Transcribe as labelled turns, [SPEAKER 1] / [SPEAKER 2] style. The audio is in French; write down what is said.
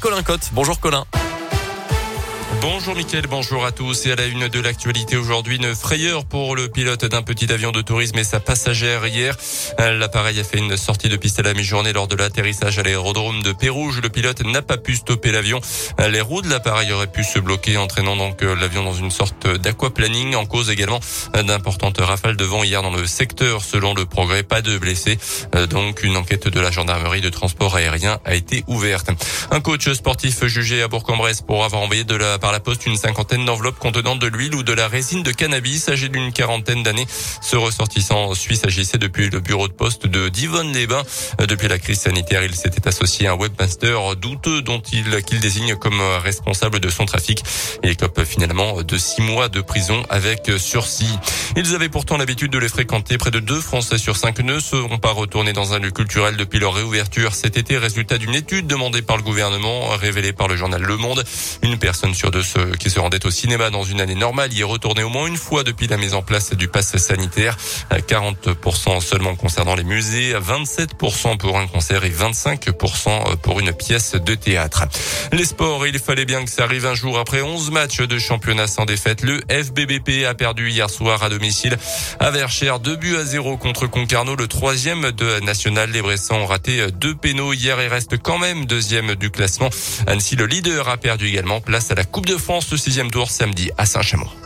[SPEAKER 1] Colin Cotte. Bonjour Colin.
[SPEAKER 2] Bonjour Mickaël, bonjour à tous. Et à la une de l'actualité aujourd'hui, une frayeur pour le pilote d'un petit avion de tourisme et sa passagère hier. L'appareil a fait une sortie de piste à la mi-journée lors de l'atterrissage à l'aérodrome de Pérouge. Le pilote n'a pas pu stopper l'avion. Les roues de l'appareil auraient pu se bloquer, entraînant donc l'avion dans une sorte d'aquaplaning. En cause également d'importantes rafales de vent hier dans le secteur. Selon le progrès, pas de blessés. Donc une enquête de la gendarmerie de transport aérien a été ouverte. Un coach sportif jugé à Bourg-en-Bresse pour avoir envoyé de la par la poste une cinquantaine d'enveloppes contenant de l'huile ou de la résine de cannabis. Âgé d'une quarantaine d'années, ce ressortissant suisse agissait depuis le bureau de poste de Divonne-les-Bains. Depuis la crise sanitaire, il s'était associé à un webmaster douteux dont il qu'il désigne comme responsable de son trafic. Il écope finalement de six mois de prison avec sursis. Ils avaient pourtant l'habitude de les fréquenter. Près de deux Français sur cinq ne seront pas retournés dans un lieu culturel depuis leur réouverture cet été. Résultat d'une étude demandée par le gouvernement, révélée par le journal Le Monde. Une personne sur deux ceux qui se rendaient au cinéma dans une année normale y est retourné au moins une fois depuis la mise en place du pass sanitaire. 40% seulement concernant les musées, 27% pour un concert et 25% pour une pièce de théâtre. Les sports, il fallait bien que ça arrive un jour après 11 matchs de championnat sans défaite. Le FBBP a perdu hier soir à domicile à Verchères, 2 buts à 0 contre Concarneau, le troisième de National. Les Bressans ont raté deux pénaux hier et restent quand même deuxième du classement. Annecy, le leader, a perdu également place à la De France, le sixième tour samedi à Saint-Chamond.